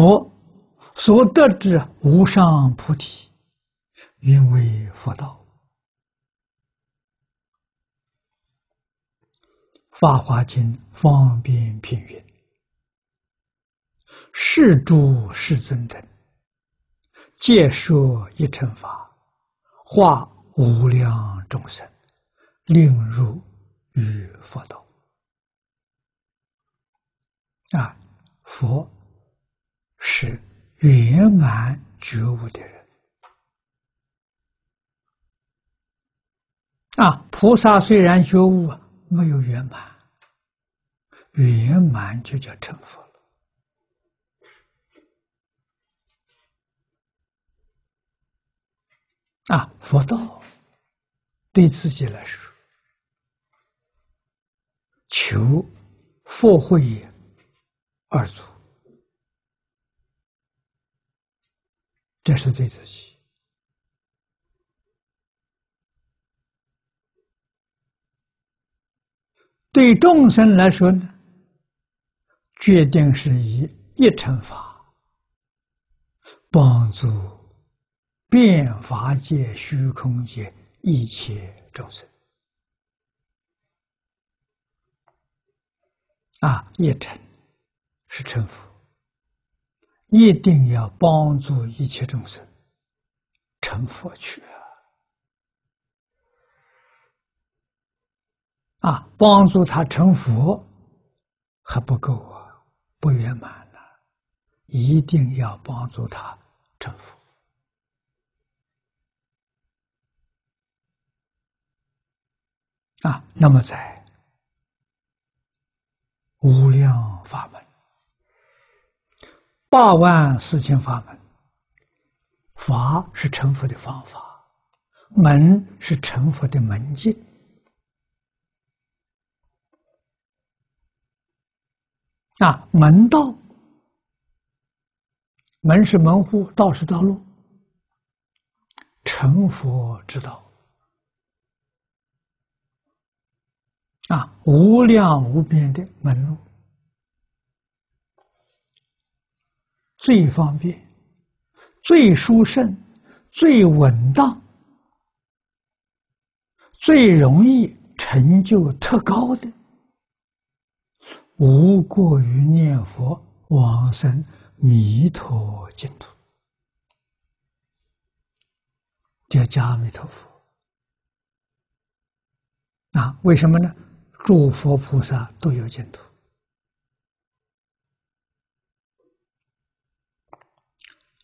佛所得之无上菩提，名为佛道。《法华经》方便品云：“是诸世尊等，皆说一乘法，化无量众生，令入于佛道。”啊，佛是圆满觉悟的人。啊，菩萨虽然觉悟，没有圆满。圆满就叫成佛了啊！佛道对自己来说，求佛慧二足，这是对自己；对众生来说呢？决定是以一乘法帮助变法界、虚空界一切众生啊！一乘是成佛，一定要帮助一切众生成佛去啊！啊，帮助他成佛还不够啊！不圆满了，一定要帮助他成佛啊！那么在无量法门、八万四千法门，法是成佛的方法，门是成佛的门径。啊，门道，门是门户，道是道路，成佛之道。啊，无量无边的门路，最方便、最殊胜、最稳当、最容易成就特高的。无过于念佛往生弥陀净土，叫加阿弥陀佛。啊，为什么呢？诸佛菩萨都有净土，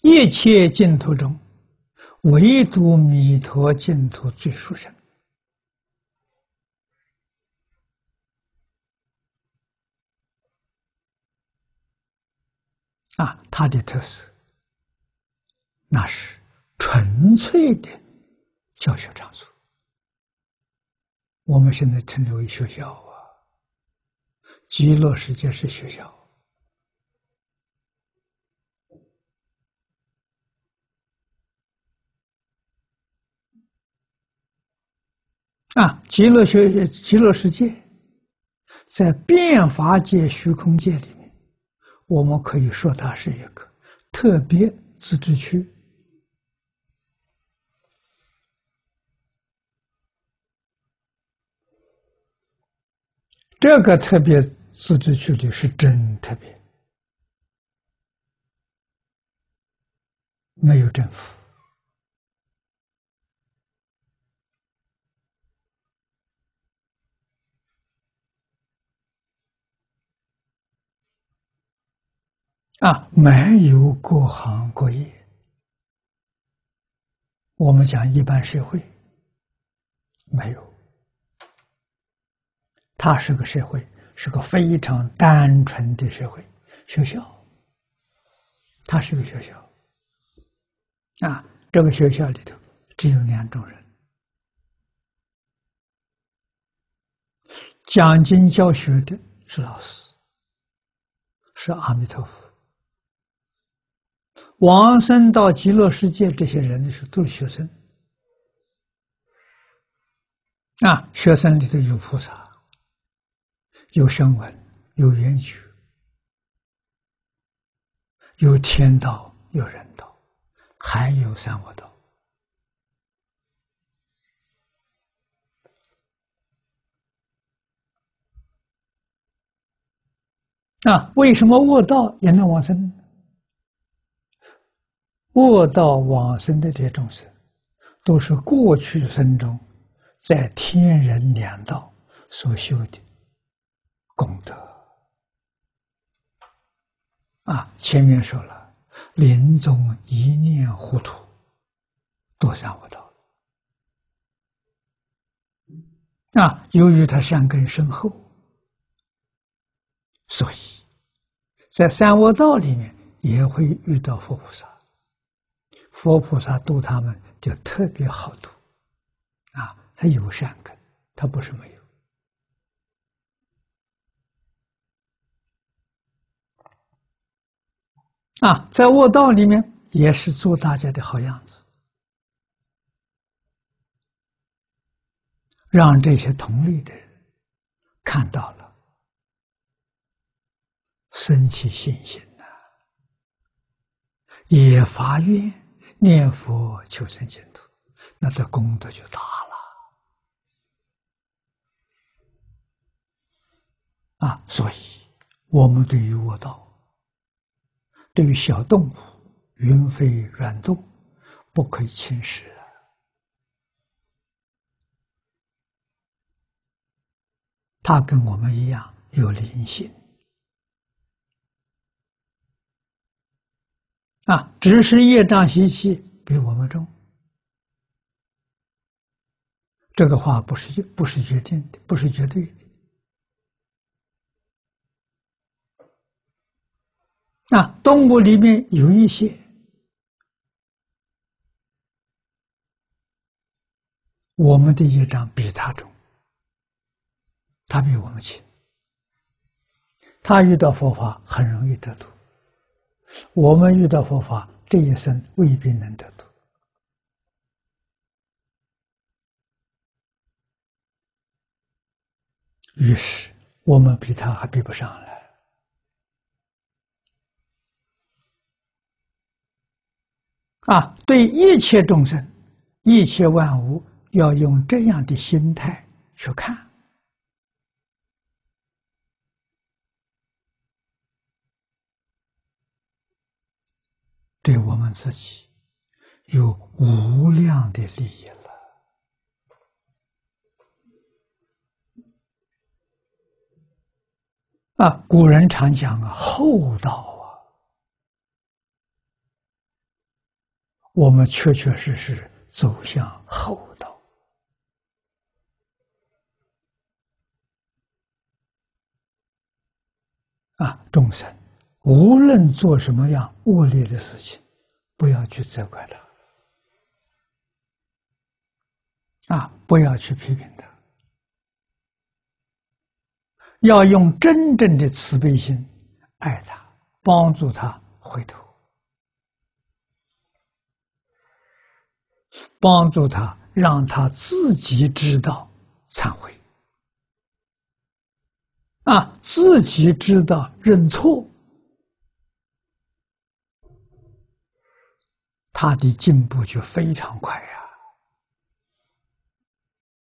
一切净土中，唯独弥陀净土最殊胜。啊，它的特色，那是纯粹的教学场所。我们现在称之为学校啊，极乐世界是学校啊，极乐学极乐世界，在变法界、虚空界里面。我们可以说，它是一个特别自治区。这个特别自治区里是真特别，没有政府。啊，没有各行各业。我们讲一般社会，没有。它是个社会，是个非常单纯的社会。学校，它是个学校。啊，这个学校里头只有两种人：讲经教学的是老师，是阿弥陀佛。往生到极乐世界，这些人是都是学生啊。学生里头有菩萨，有声闻，有缘觉，有天道，有人道，还有三恶道。那为什么恶道也能往生？恶道往生的这些众生，都是过去生中在天人两道所修的功德。啊，前面说了，临终一念糊涂，堕三恶道。啊，由于他善根深厚，所以在三恶道里面也会遇到佛菩萨。佛菩萨度他们就特别好度，啊，他有善根，他不是没有。啊，在卧道里面也是做大家的好样子，让这些同类的人看到了，生起信心呐，也发愿念佛求生净土，那这功德就大了。啊，所以我们对于卧道。对于小动物，云飞软动，不可以轻视。它跟我们一样有灵性啊，只是业障习气比我们重。这个话不是不是决定的，不是绝对的。啊，动物里面有一些，我们的业障比他重，他比我们轻，他遇到佛法很容易得度，我们遇到佛法这一生未必能得度，于是我们比他还比不上了。啊，对一切众生、一切万物，要用这样的心态去看，对我们自己有无量的利益了。啊，古人常讲啊，厚道啊。我们确确实实走向厚道啊！众生无论做什么样恶劣的事情，不要去责怪他。啊，不要去批评他，要用真正的慈悲心爱他，帮助他回头。帮助他，让他自己知道忏悔，啊，自己知道认错，他的进步就非常快